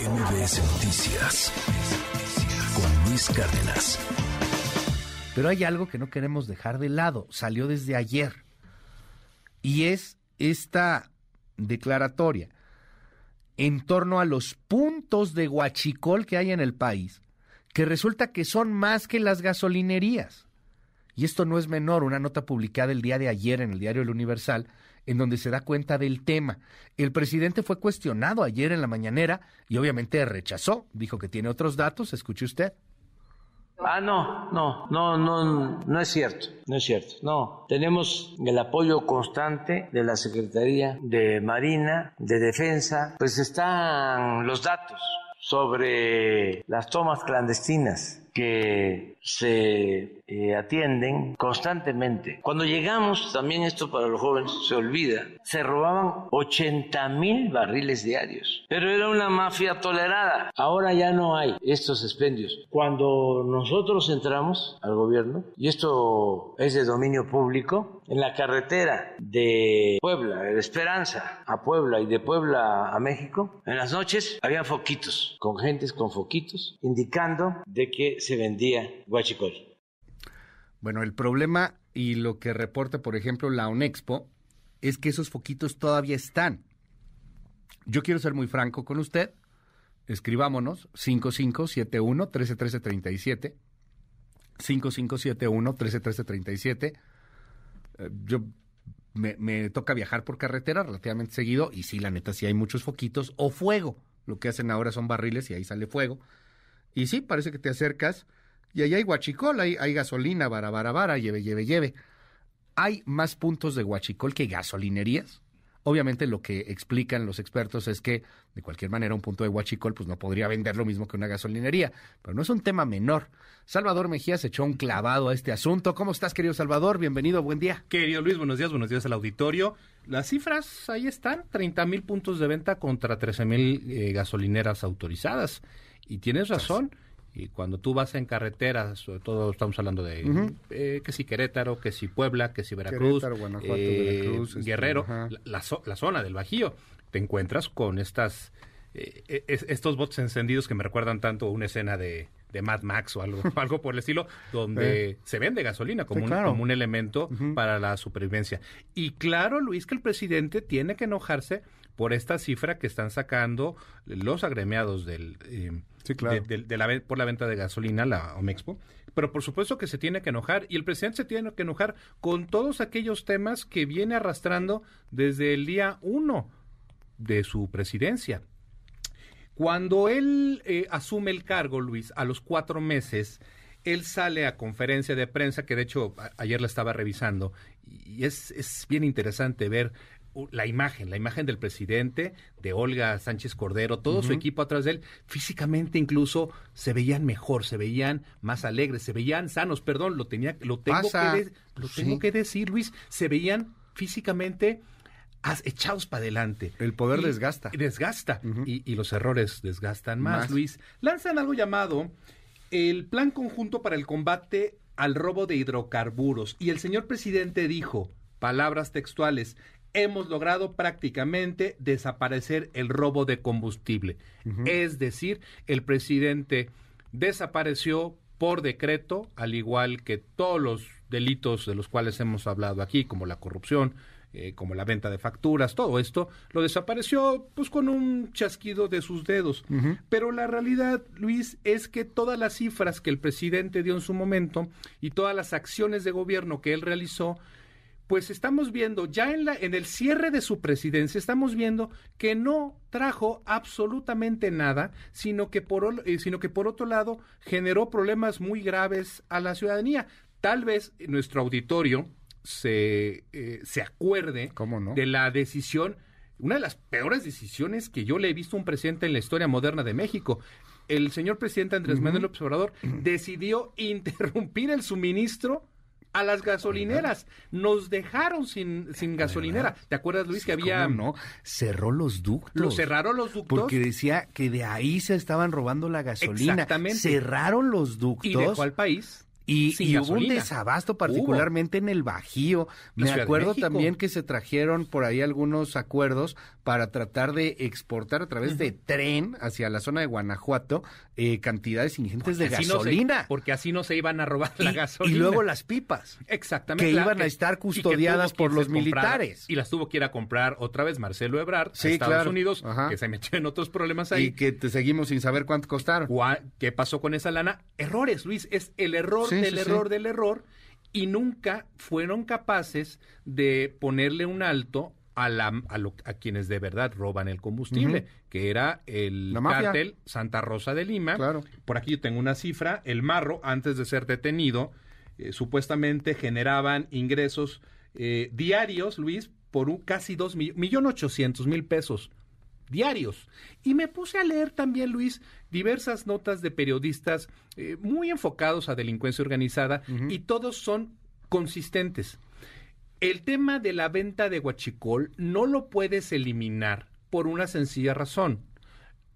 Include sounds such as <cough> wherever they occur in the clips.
MBS Noticias con Luis Cárdenas. Pero hay algo que no queremos dejar de lado, salió desde ayer, y es esta declaratoria en torno a los puntos de guachicol que hay en el país, que resulta que son más que las gasolinerías. Y esto no es menor, una nota publicada el día de ayer en el diario El Universal, en donde se da cuenta del tema. El presidente fue cuestionado ayer en la mañanera y obviamente rechazó, dijo que tiene otros datos, escuche usted. Ah, no, no, no, no, no es cierto, no es cierto. No, tenemos el apoyo constante de la Secretaría de Marina, de Defensa, pues están los datos sobre las tomas clandestinas que se eh, atienden constantemente. Cuando llegamos, también esto para los jóvenes se olvida, se robaban 80 mil barriles diarios, pero era una mafia tolerada. Ahora ya no hay estos expendios. Cuando nosotros entramos al gobierno, y esto es de dominio público, en la carretera de Puebla, de Esperanza a Puebla y de Puebla a México, en las noches había foquitos, con gentes con foquitos, indicando de que se vendía guachicol. Bueno, el problema y lo que reporta, por ejemplo, la UNEXPO, es que esos foquitos todavía están. Yo quiero ser muy franco con usted. Escribámonos 5571 131337 5571 131337 Yo me, me, toca viajar por carretera relativamente seguido y sí, la neta, sí hay muchos foquitos o fuego. Lo que hacen ahora son barriles y ahí sale fuego. Y sí, parece que te acercas y ahí hay guachicol, hay, hay gasolina, vara, vara, vara, lleve, lleve, lleve. Hay más puntos de guachicol que gasolinerías. Obviamente lo que explican los expertos es que de cualquier manera un punto de guachicol pues no podría vender lo mismo que una gasolinería, pero no es un tema menor. Salvador Mejía se echó un clavado a este asunto. ¿Cómo estás, querido Salvador? Bienvenido, buen día. Querido Luis, buenos días, buenos días al auditorio. Las cifras ahí están, 30 mil puntos de venta contra 13 mil eh, gasolineras autorizadas. Y tienes razón. Y cuando tú vas en carretera, sobre todo estamos hablando de eh, que si Querétaro, que si Puebla, que si Veracruz, eh, este, Guerrero, la, la, zona del Bajío, te encuentras con estas eh, estos bots encendidos que me recuerdan tanto una escena de, de Mad Max o algo, <laughs> algo por el estilo, donde se vende gasolina como, un, como un elemento para la supervivencia. Y claro, Luis, que el presidente tiene que enojarse por esta cifra que están sacando los agremiados del, de, la, por la venta de gasolina, la Omexpo. Pero por supuesto que se tiene que enojar y el presidente se tiene que enojar con todos aquellos temas que viene arrastrando desde el día uno de su presidencia. Cuando él eh, asume el cargo, Luis, a los cuatro meses, él sale a conferencia de prensa, que de hecho ayer la estaba revisando, y es, es bien interesante ver la imagen, la imagen del presidente, de Olga Sánchez Cordero, todo su equipo atrás de él, físicamente incluso se veían mejor, se veían más alegres, se veían sanos, perdón, lo tenía, lo tengo, que, lo tengo que decir, Luis, se veían físicamente echados para adelante. El poder desgasta. Desgasta. y, los errores desgastan más, Luis. Lanzan algo llamado el Plan Conjunto para el Combate al Robo de Hidrocarburos. Y el señor presidente dijo, palabras textuales, hemos logrado prácticamente desaparecer el robo de combustible. Es decir, el presidente desapareció por decreto, al igual que todos los delitos de los cuales hemos hablado aquí, como la corrupción, eh, como la venta de facturas, todo esto, lo desapareció pues con un chasquido de sus dedos. Pero la realidad, Luis, es que todas las cifras que el presidente dio en su momento y todas las acciones de gobierno que él realizó, pues estamos viendo ya en, la, en el cierre de su presidencia, estamos viendo que no trajo absolutamente nada, sino que por, eh, sino que por otro lado generó problemas muy graves a la ciudadanía. Tal vez nuestro auditorio se, eh, se acuerde de la decisión, una de las peores decisiones que yo le he visto a un presidente en la historia moderna de México. El señor presidente Andrés Manuel López Obrador decidió <laughs> interrumpir el suministro a las gasolineras. Nos dejaron sin, sin gasolinera. ¿Te acuerdas, Luis, que había... no? Cerró los ductos. Lo cerraron los ductos. Porque decía que de ahí se estaban robando la gasolina. Exactamente. Cerraron los ductos. ¿Y dejó al país? Y, y hubo un desabasto particularmente en el Bajío. Me acuerdo también que se trajeron por ahí algunos acuerdos para tratar de exportar a través de tren hacia la zona de Guanajuato eh, cantidades ingentes de Así no se- gasolina. porque así no se iban a robar la gasolina. Y luego las pipas. Exactamente. que iban a estar custodiadas por los militares. Y las tuvo que ir a comprar otra vez Marcelo Ebrard Sí, a Estados claro. Unidos, Ajá. que se metió en otros problemas ahí. Y que te seguimos sin saber cuánto costaron. ¿Qué pasó con esa lana? Errores, Luis. Es el error Sí, del sí, error sí. del error. Y nunca fueron capaces de ponerle un alto a, la, a, lo- a quienes de verdad roban el combustible, que era el cártel Santa Rosa de Lima. Claro. Por aquí yo tengo una cifra. El Marro, antes de ser detenido, eh, supuestamente generaban ingresos eh, diarios, Luis, por un casi dos millones, millón ochocientos mil pesos diarios. Y me puse a leer también, Luis, diversas notas de periodistas eh, muy enfocados a delincuencia organizada y todos son consistentes. El tema de la venta de huachicol no lo puedes eliminar por una sencilla razón.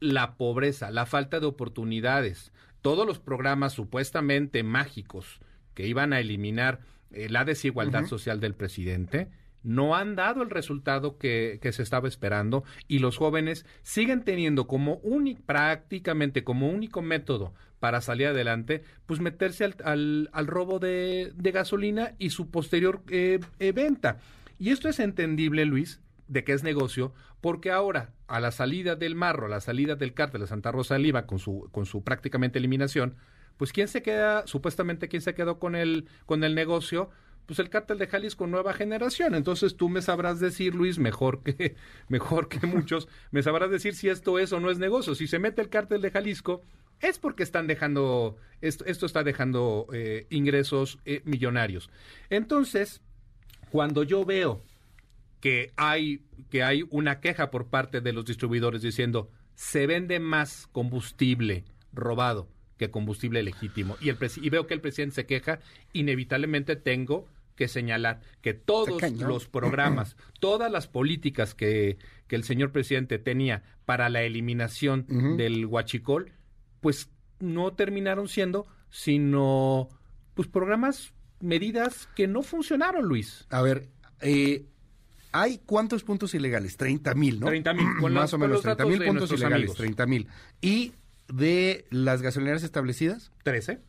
La pobreza, la falta de oportunidades, todos los programas supuestamente mágicos que iban a eliminar eh, la desigualdad social del presidente, no han dado el resultado que, que se estaba esperando y los jóvenes siguen teniendo como único, prácticamente como único método para salir adelante, pues meterse al, al- al robo de, de gasolina y su posterior eh, eh, venta. Y esto es entendible, Luis, de que es negocio, porque ahora, a la salida del marro, a la salida del cártel de Santa Rosa de Lima, con su, con su prácticamente eliminación, pues quién se queda, supuestamente quién se quedó con el, con el negocio, pues el cártel de Jalisco nueva generación. Entonces tú me sabrás decir, Luis, mejor que, <laughs> mejor que muchos, me sabrás decir si esto es o no es negocio. Si se mete el cártel de Jalisco, es porque están dejando, esto, esto está dejando eh, ingresos eh, millonarios. Entonces, cuando yo veo que hay, que hay una queja por parte de los distribuidores diciendo se vende más combustible robado que combustible legítimo y, el y veo que el presidente se queja, inevitablemente tengo que señalar que todos los programas, <clears throat> todas las políticas que, que el señor presidente tenía para la eliminación del huachicol, pues no terminaron siendo sino pues programas, medidas que no funcionaron, Luis. A ver, eh, ¿hay cuántos puntos ilegales? 30 mil, ¿no? 30,000, <clears throat> con Más o menos, los 30 datos mil puntos ilegales, amigos. 30 mil. ¿Y de las gasolineras establecidas? 13,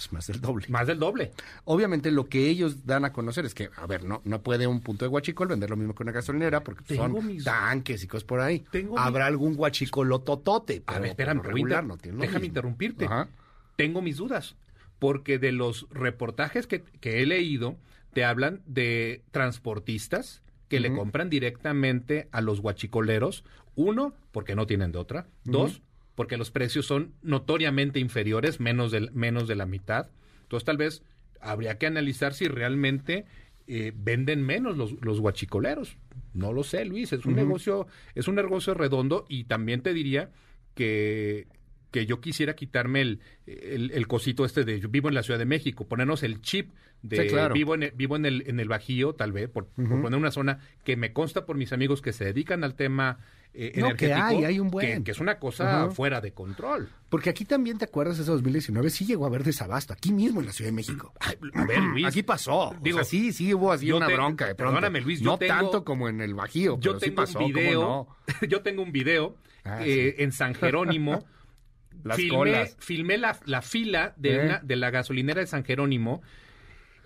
Pues más del doble. más del doble. Obviamente lo que ellos dan a conocer es que, a ver, no, no puede un punto de guachicol vender lo mismo que una gasolinera porque pues, son mis- tanques y cosas por ahí. Tengo Habrá algún guachicolototote. A ver, espérame, pero regular no tiene déjame mismo. interrumpirte. Ajá. Tengo mis dudas, porque de los reportajes que, que he leído, te hablan de transportistas que le compran directamente a los guachicoleros. Uno, porque no tienen de otra. Dos, porque los precios son notoriamente inferiores, menos de, menos de la mitad. Entonces, tal vez habría que analizar si realmente eh, venden menos los, los guachicoleros. No lo sé, Luis. Es un negocio, es un negocio redondo y también te diría que que yo quisiera quitarme el, el, el cosito este de yo vivo en la Ciudad de México, ponernos el chip de Sí, claro. vivo en el, vivo en el en el Bajío, tal vez, por, poner una zona que me consta por mis amigos que se dedican al tema eh, No, que hay, hay un buen. que, que es una cosa Ajá. fuera de control. Porque aquí también, ¿te acuerdas? Ese 2019 sí llegó a haber desabasto, aquí mismo en la Ciudad de México. Ay, a ver, Luis. Aquí pasó. Digo, o sea, sí, sí hubo así una te- bronca de perdóname, Luis, yo no tengo- tanto como en el Bajío, yo pero sí tengo pasó, un ¿cómo video, no? <laughs> yo tengo un video Ah, eh, en San Jerónimo. <laughs> Las filmé, colas. filmé la, la fila de, ¿Eh? una- de la gasolinera de San Jerónimo.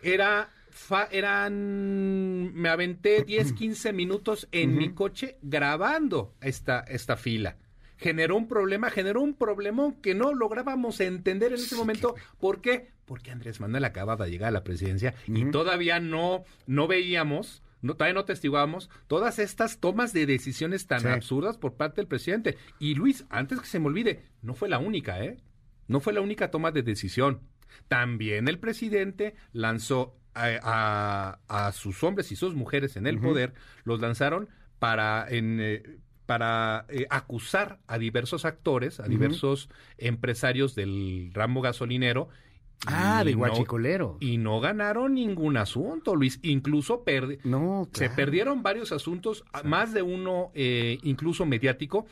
Era fa- eran me aventé 10, 15 <clears throat> minutos en mi coche grabando esta, esta fila. Generó un problema, generó un problemón que no lográbamos entender en ese momento. ¿Por qué? Porque Andrés Manuel acababa de llegar a la presidencia y todavía no, no veíamos, no, todavía no testiguábamos todas estas tomas de decisiones tan Sí. absurdas por parte del presidente. Y Luis, antes que se me olvide, no fue la única, ¿eh? No fue la única toma de decisión. También el presidente lanzó a, a- a sus hombres y sus mujeres en el poder, los lanzaron para, en, eh, para eh, acusar a diversos actores, a diversos empresarios del ramo gasolinero. Ah, y de no- guachicolero. y no ganaron ningún asunto, Luis. Incluso perdi- No, se perdieron varios asuntos, más de uno eh, incluso mediático.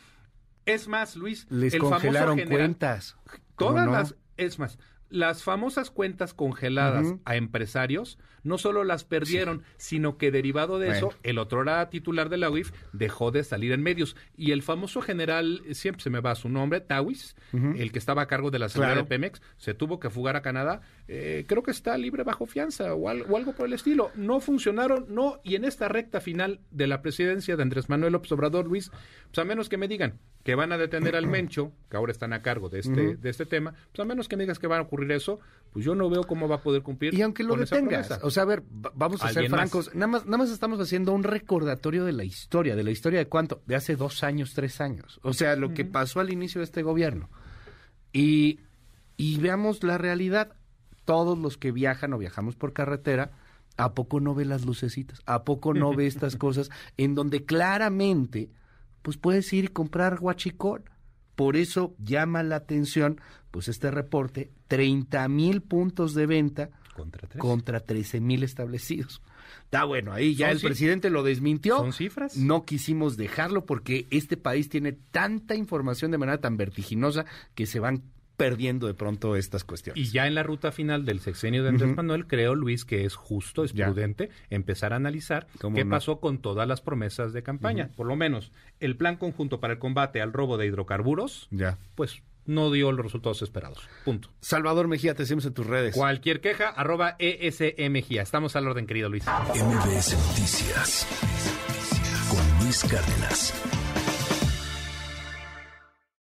Es más, Luis, Les el congelaron famoso general, cuentas. ¿Cómo Todas no? las, es más, las famosas cuentas congeladas a empresarios no solo las perdieron, sino que derivado de eso, el otro titular de la UIF dejó de salir en medios. Y el famoso general, siempre se me va su nombre, Tawis, el que estaba a cargo de la seguridad Claro. de Pemex, se tuvo que fugar a Canadá. Eh, creo que está libre bajo fianza o, al- o algo por el estilo. No funcionaron, no. Y en esta recta final de la presidencia de Andrés Manuel López Obrador, Luis, pues a menos que me digan que van a detener al <clears throat> Mencho, que ahora están a cargo de este, de este tema, pues a menos que me digas que va a ocurrir eso, pues yo no veo cómo va a poder cumplir. Y aunque lo detengas, o sea, a ver, va- vamos a ser francos, nada más, nada más estamos haciendo un recordatorio de la historia, de la historia de cuánto, de hace dos años, tres años, o sea, lo que pasó al inicio de este gobierno. Y, y veamos la realidad, todos los que viajan o viajamos por carretera, ¿a poco no ve las lucecitas? ¿A poco no ve estas <laughs> cosas en donde claramente, pues puedes ir y comprar guachicol? Por eso llama la atención, pues este reporte, 30 mil puntos de venta Contra tres. contra 13 mil establecidos. Está bueno, ahí ya el presidente lo desmintió. ¿Son cifras? No quisimos dejarlo porque este país tiene tanta información de manera tan vertiginosa que se van perdiendo de pronto estas cuestiones. Y ya en la ruta final del sexenio de Andrés. Manuel, creo, Luis, que es justo, es Ya. prudente empezar a analizar ¿Cómo qué no? pasó con todas las promesas de campaña. Por lo menos, el plan conjunto para el combate al robo de hidrocarburos, Ya. pues no dio los resultados esperados. Punto. Salvador Mejía, te seguimos en tus redes. Cualquier queja, arroba ESMGIA. Estamos al orden, querido Luis. MBS Noticias con Luis Cárdenas.